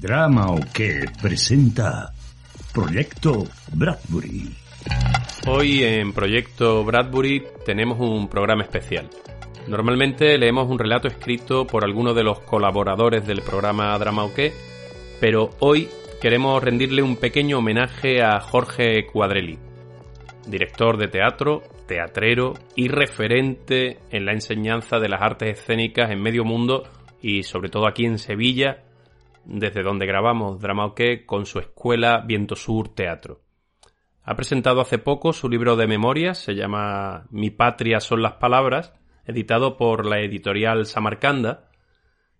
Drama o qué presenta Proyecto Bradbury. Hoy en Proyecto Bradbury tenemos un programa especial. Normalmente leemos un relato escrito por alguno de los colaboradores del programa Drama o qué, pero hoy queremos rendirle un pequeño homenaje a Jorge Cuadrelli, director de teatro, teatrero y referente en la enseñanza de las artes escénicas en medio mundo y sobre todo aquí en Sevilla desde donde grabamos Drama con su escuela Viento Sur Teatro. Ha presentado hace poco su libro de memorias, se llama Mi patria son las palabras, editado por la editorial Samarcanda,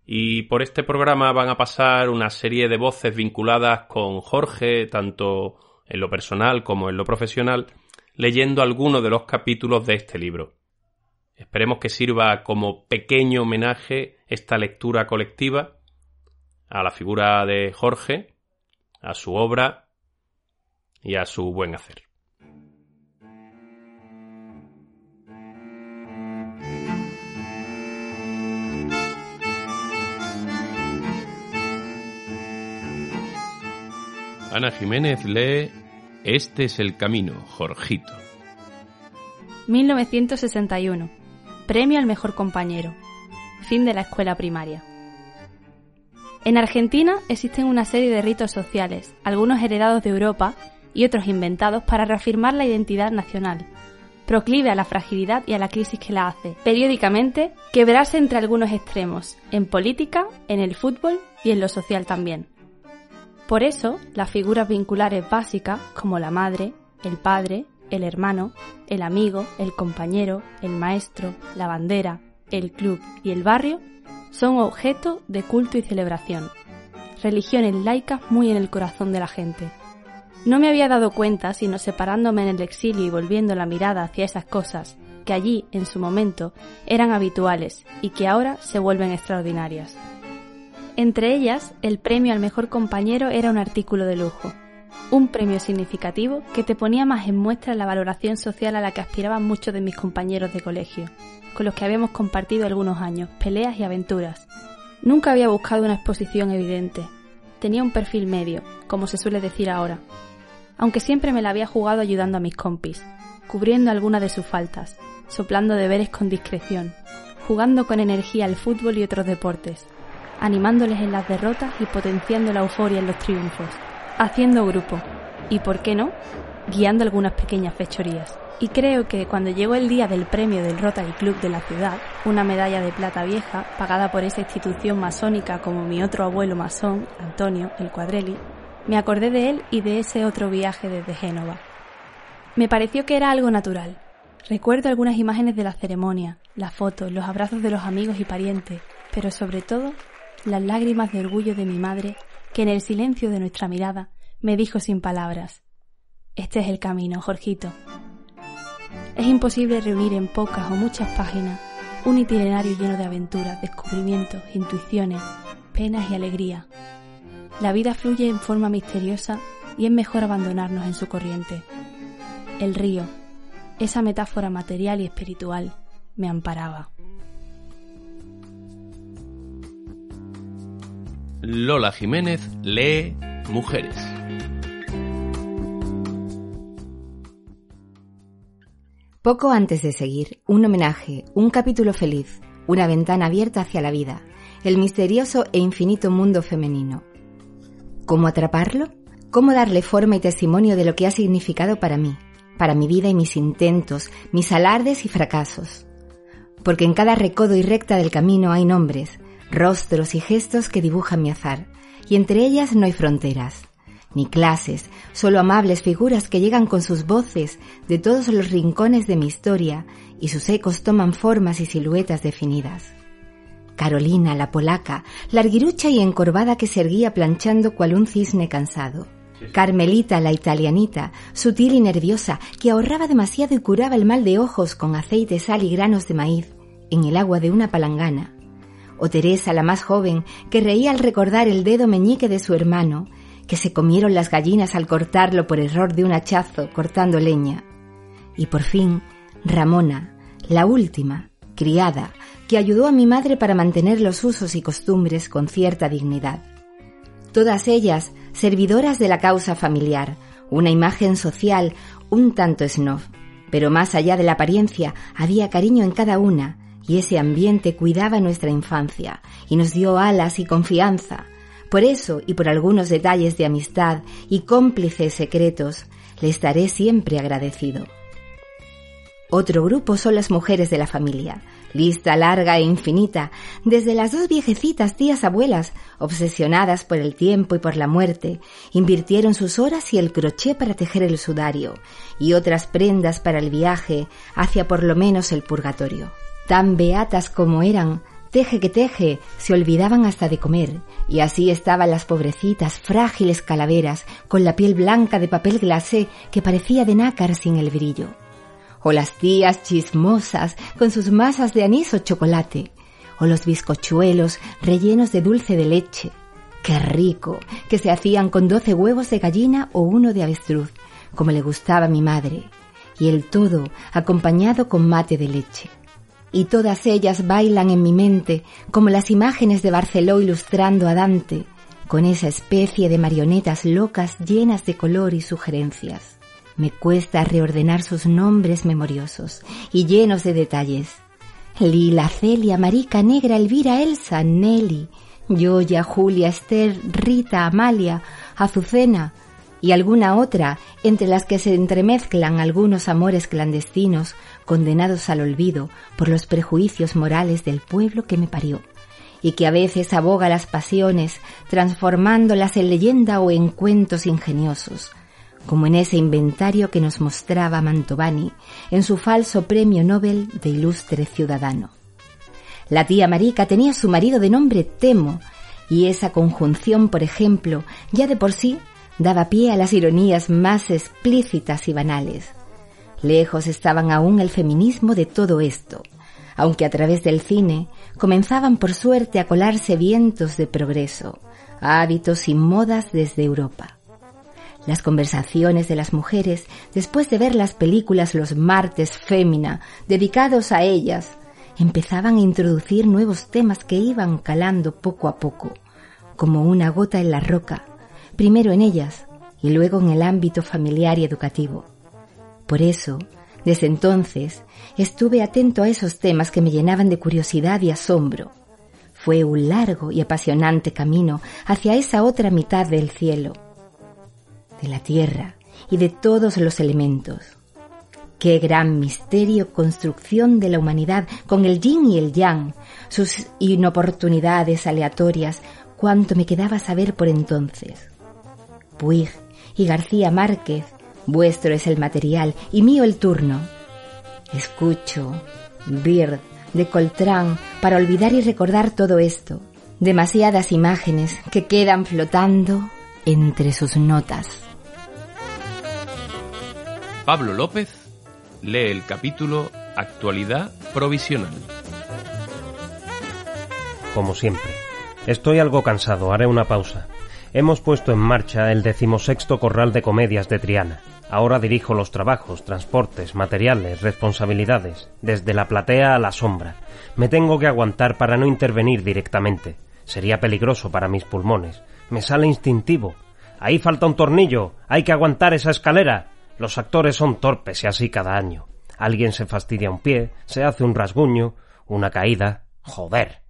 y por este programa van a pasar una serie de voces vinculadas con Jorge, tanto en lo personal como en lo profesional, leyendo algunos de los capítulos de este libro. Esperemos que sirva como pequeño homenaje esta lectura colectiva a la figura de Jorge, a su obra y a su buen hacer. Ana Jiménez lee Este es el camino, Jorgito. 1961. Premio al mejor compañero. Fin de la escuela primaria. En Argentina existen una serie de ritos sociales, algunos heredados de Europa y otros inventados para reafirmar la identidad nacional, proclive a la fragilidad y a la crisis que la hace, periódicamente quebrarse entre algunos extremos, en política, en el fútbol y en lo social también. Por eso, las figuras vinculares básicas, como la madre, el padre, el hermano, el amigo, el compañero, el maestro, la bandera, el club y el barrio, son objeto de culto y celebración. Religiones laicas muy en el corazón de la gente. No me había dado cuenta, sino separándome en el exilio y volviendo la mirada hacia esas cosas que allí, en su momento, eran habituales y que ahora se vuelven extraordinarias. Entre ellas, el premio al mejor compañero era un artículo de lujo, un premio significativo que te ponía más en muestra la valoración social a la que aspiraban muchos de mis compañeros de colegio, con los que habíamos compartido algunos años, peleas y aventuras. Nunca había buscado una exposición evidente. Tenía un perfil medio, como se suele decir ahora. Aunque siempre me la había jugado ayudando a mis compis, cubriendo algunas de sus faltas, soplando deberes con discreción, jugando con energía al fútbol y otros deportes, animándoles en las derrotas y potenciando la euforia en los triunfos, haciendo grupo y, por qué no, guiando algunas pequeñas fechorías. Y creo que cuando llegó el día del premio del Rotary Club de la ciudad, una medalla de plata vieja pagada por esa institución masónica como mi otro abuelo masón, Antonio, el Cuadrelli, me acordé de él y de ese otro viaje desde Génova. Me pareció que era algo natural. Recuerdo algunas imágenes de la ceremonia, las fotos, los abrazos de los amigos y parientes, pero sobre todo las lágrimas de orgullo de mi madre que en el silencio de nuestra mirada me dijo sin palabras, Este es el camino, Jorgito. Es imposible reunir en pocas o muchas páginas un itinerario lleno de aventuras, descubrimientos, intuiciones, penas y alegría. La vida fluye en forma misteriosa y es mejor abandonarnos en su corriente. El río, esa metáfora material y espiritual, me amparaba. Lola Jiménez lee Mujeres. Poco antes de seguir, un homenaje, un capítulo feliz, una ventana abierta hacia la vida, el misterioso e infinito mundo femenino. ¿Cómo atraparlo? ¿Cómo darle forma y testimonio de lo que ha significado para mí, para mi vida y mis intentos, mis alardes y fracasos? Porque en cada recodo y recta del camino hay nombres, rostros y gestos que dibujan mi azar, y entre ellas no hay fronteras, ni clases, solo amables figuras que llegan con sus voces de todos los rincones de mi historia y sus ecos toman formas y siluetas definidas. Carolina, la polaca, larguirucha y encorvada que se erguía planchando cual un cisne cansado. Carmelita, la italianita, sutil y nerviosa, que ahorraba demasiado y curaba el mal de ojos con aceite, sal y granos de maíz en el agua de una palangana. O Teresa, la más joven, que reía al recordar el dedo meñique de su hermano, que se comieron las gallinas al cortarlo por error de un hachazo cortando leña. Y por fin, Ramona, la última, criada, que ayudó a mi madre para mantener los usos y costumbres con cierta dignidad. Todas ellas servidoras de la causa familiar, una imagen social un tanto snob, pero más allá de la apariencia había cariño en cada una, y ese ambiente cuidaba nuestra infancia y nos dio alas y confianza. Por eso y por algunos detalles de amistad y cómplices secretos, le estaré siempre agradecido. Otro grupo son las mujeres de la familia, lista larga e infinita, desde las dos viejecitas tías abuelas, obsesionadas por el tiempo y por la muerte, invirtieron sus horas y el crochet para tejer el sudario, y otras prendas para el viaje hacia por lo menos el purgatorio. Tan beatas como eran, teje que teje, se olvidaban hasta de comer, y así estaban las pobrecitas, frágiles calaveras, con la piel blanca de papel glacé que parecía de nácar sin el brillo o las tías chismosas con sus masas de anís o chocolate, o los bizcochuelos rellenos de dulce de leche. ¡Qué rico! que se hacían con doce huevos de gallina o uno de avestruz, como le gustaba a mi madre, y el todo acompañado con mate de leche. Y todas ellas bailan en mi mente como las imágenes de Barceló ilustrando a Dante, con esa especie de marionetas locas llenas de color y sugerencias. Me cuesta reordenar sus nombres memoriosos y llenos de detalles. Lila, Celia, Marica, Negra, Elvira, Elsa, Nelly, Yoya, Julia, Esther, Rita, Amalia, Azucena y alguna otra entre las que se entremezclan algunos amores clandestinos condenados al olvido por los prejuicios morales del pueblo que me parió y que a veces aboga las pasiones transformándolas en leyenda o en cuentos ingeniosos, como en ese inventario que nos mostraba Mantovani en su falso premio Nobel de ilustre ciudadano. La tía Marica tenía su marido de nombre Temo, y esa conjunción, por ejemplo, ya de por sí daba pie a las ironías más explícitas y banales. Lejos estaban aún el feminismo de todo esto, aunque a través del cine comenzaban por suerte a colarse vientos de progreso, hábitos y modas desde Europa. Las conversaciones de las mujeres, después de ver las películas los martes fémina, dedicados a ellas, empezaban a introducir nuevos temas que iban calando poco a poco, como una gota en la roca, primero en ellas y luego en el ámbito familiar y educativo. Por eso, desde entonces, estuve atento a esos temas que me llenaban de curiosidad y asombro. Fue un largo y apasionante camino hacia esa otra mitad del cielo, de la tierra y de todos los elementos. Qué gran misterio construcción de la humanidad con el yin y el yang, sus inoportunidades aleatorias, cuánto me quedaba saber por entonces. Puig y García Márquez, vuestro es el material y mío el turno. Escucho, Bird, de Coltrán, para olvidar y recordar todo esto. Demasiadas imágenes que quedan flotando entre sus notas. Pablo López lee el capítulo Actualidad Provisional. Como siempre, estoy algo cansado, haré una pausa. Hemos puesto en marcha el decimosexto corral de comedias de Triana. Ahora dirijo los trabajos, transportes, materiales, responsabilidades, desde la platea a la sombra. Me tengo que aguantar para no intervenir directamente. Sería peligroso para mis pulmones. Me sale instintivo. Ahí falta un tornillo. Hay que aguantar esa escalera. Los actores son torpes y así cada año. Alguien se fastidia un pie, se hace un rasguño, una caída. Joder.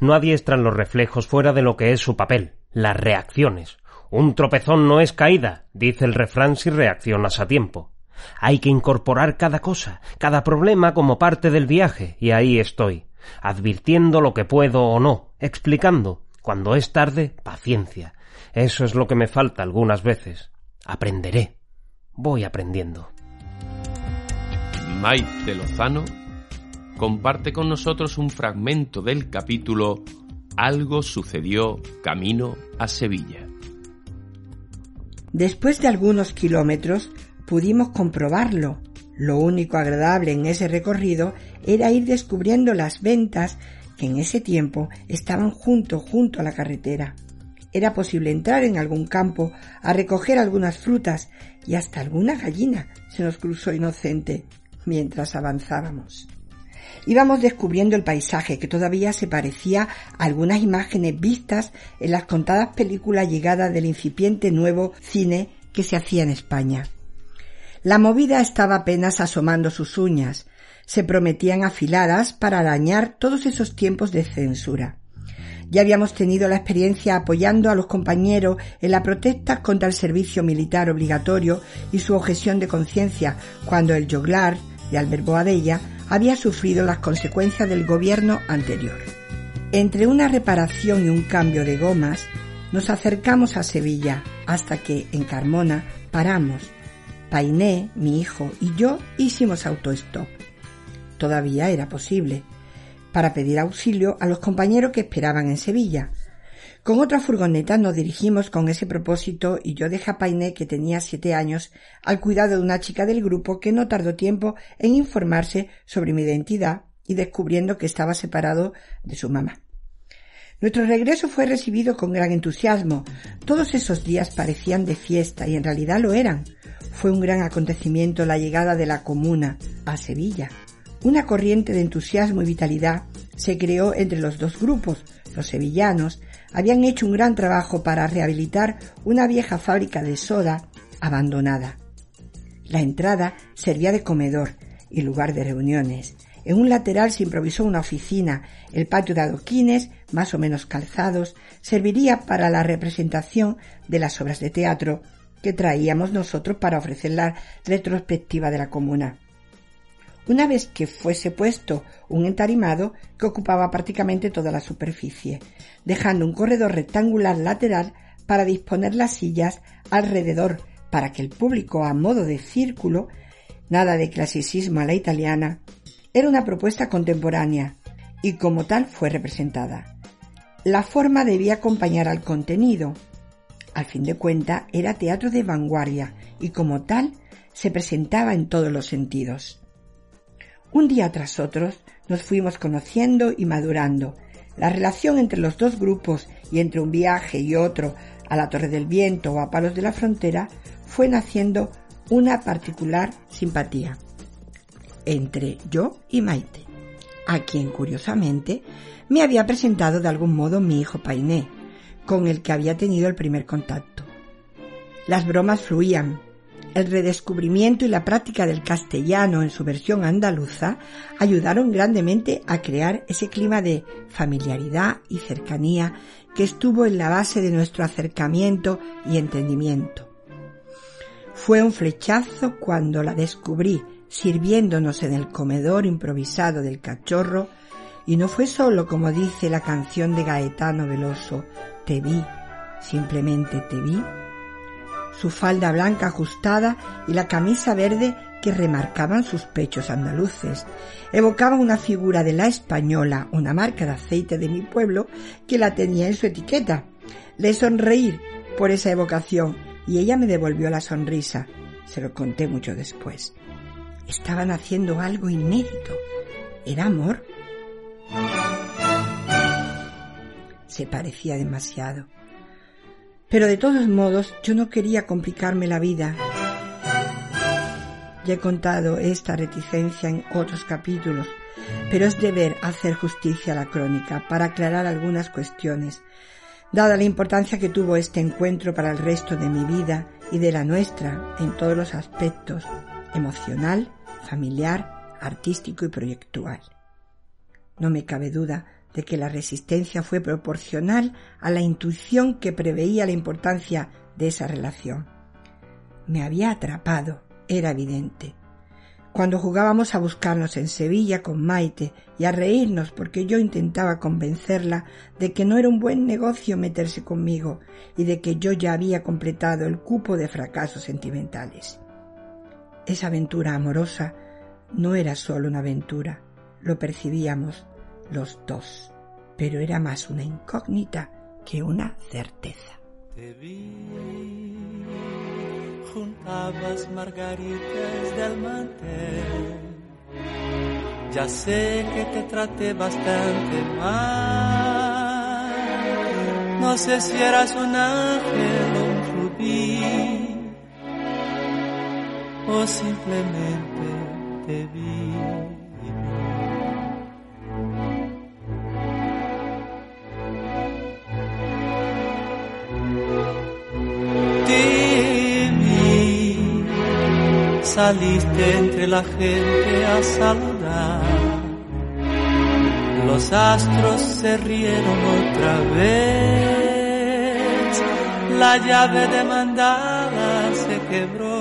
No adiestran los reflejos fuera de lo que es su papel, las reacciones. Un tropezón no es caída, dice el refrán si reaccionas a tiempo. Hay que incorporar cada cosa, cada problema como parte del viaje, y ahí estoy, advirtiendo lo que puedo o no, explicando. Cuando es tarde, paciencia. Eso es lo que me falta algunas veces. Aprenderé voy aprendiendo. Maite Lozano comparte con nosotros un fragmento del capítulo Algo sucedió camino a Sevilla. Después de algunos kilómetros pudimos comprobarlo. Lo único agradable en ese recorrido era ir descubriendo las ventas que en ese tiempo estaban junto junto a la carretera. Era posible entrar en algún campo a recoger algunas frutas y hasta alguna gallina se nos cruzó inocente mientras avanzábamos. Íbamos descubriendo el paisaje que todavía se parecía a algunas imágenes vistas en las contadas películas llegadas del incipiente nuevo cine que se hacía en España. La movida estaba apenas asomando sus uñas, se prometían afiladas para arañar todos esos tiempos de censura. Ya habíamos tenido la experiencia apoyando a los compañeros en la protesta contra el servicio militar obligatorio y su objeción de conciencia cuando el joglar de Albert Boadella había sufrido las consecuencias del gobierno anterior. Entre una reparación y un cambio de gomas, nos acercamos a Sevilla hasta que en Carmona paramos. Painé, mi hijo y yo hicimos autostop todavía era posible, para pedir auxilio a los compañeros que esperaban en Sevilla. Con otra furgoneta nos dirigimos con ese propósito y yo dejé a Painé, que tenía siete años, al cuidado de una chica del grupo que no tardó tiempo en informarse sobre mi identidad y descubriendo que estaba separado de su mamá. Nuestro regreso fue recibido con gran entusiasmo. Todos esos días parecían de fiesta y en realidad lo eran. Fue un gran acontecimiento la llegada de la comuna a Sevilla. Una corriente de entusiasmo y vitalidad se creó entre los dos grupos. Los sevillanos habían hecho un gran trabajo para rehabilitar una vieja fábrica de soda abandonada. La entrada servía de comedor y lugar de reuniones. En un lateral se improvisó una oficina. El patio de adoquines, más o menos calzados, serviría para la representación de las obras de teatro que traíamos nosotros para ofrecer la retrospectiva de la comuna una vez que fuese puesto un entarimado que ocupaba prácticamente toda la superficie, dejando un corredor rectangular lateral para disponer las sillas alrededor para que el público a modo de círculo, nada de clasicismo a la italiana, era una propuesta contemporánea y como tal fue representada. La forma debía acompañar al contenido. Al fin de cuentas era teatro de vanguardia y como tal se presentaba en todos los sentidos. Un día tras otro nos fuimos conociendo y madurando. La relación entre los dos grupos y entre un viaje y otro a la Torre del Viento o a Palos de la Frontera fue naciendo una particular simpatía entre yo y Maite, a quien curiosamente me había presentado de algún modo mi hijo Painé, con el que había tenido el primer contacto. Las bromas fluían, el redescubrimiento y la práctica del castellano en su versión andaluza ayudaron grandemente a crear ese clima de familiaridad y cercanía que estuvo en la base de nuestro acercamiento y entendimiento. Fue un flechazo cuando la descubrí sirviéndonos en el comedor improvisado del cachorro y no fue solo como dice la canción de Gaetano Veloso, te vi, simplemente te vi, su falda blanca ajustada y la camisa verde que remarcaban sus pechos andaluces. Evocaban una figura de la española, una marca de aceite de mi pueblo, que la tenía en su etiqueta. Le sonreí por esa evocación y ella me devolvió la sonrisa. Se lo conté mucho después. Estaban haciendo algo inédito. ¿Era amor? Se parecía demasiado. Pero de todos modos yo no quería complicarme la vida. Ya he contado esta reticencia en otros capítulos, pero es deber hacer justicia a la crónica para aclarar algunas cuestiones, dada la importancia que tuvo este encuentro para el resto de mi vida y de la nuestra en todos los aspectos, emocional, familiar, artístico y proyectual. No me cabe duda de que la resistencia fue proporcional a la intuición que preveía la importancia de esa relación. Me había atrapado, era evidente. Cuando jugábamos a buscarnos en Sevilla con Maite y a reírnos porque yo intentaba convencerla de que no era un buen negocio meterse conmigo y de que yo ya había completado el cupo de fracasos sentimentales. Esa aventura amorosa no era solo una aventura, lo percibíamos los dos, pero era más una incógnita que una certeza. Te vi, juntabas margaritas del mantel. Ya sé que te traté bastante mal. No sé si eras un ángel o un rubí, o simplemente te vi. Saliste entre la gente a saludar. Los astros se rieron otra vez, la llave demandada se quebró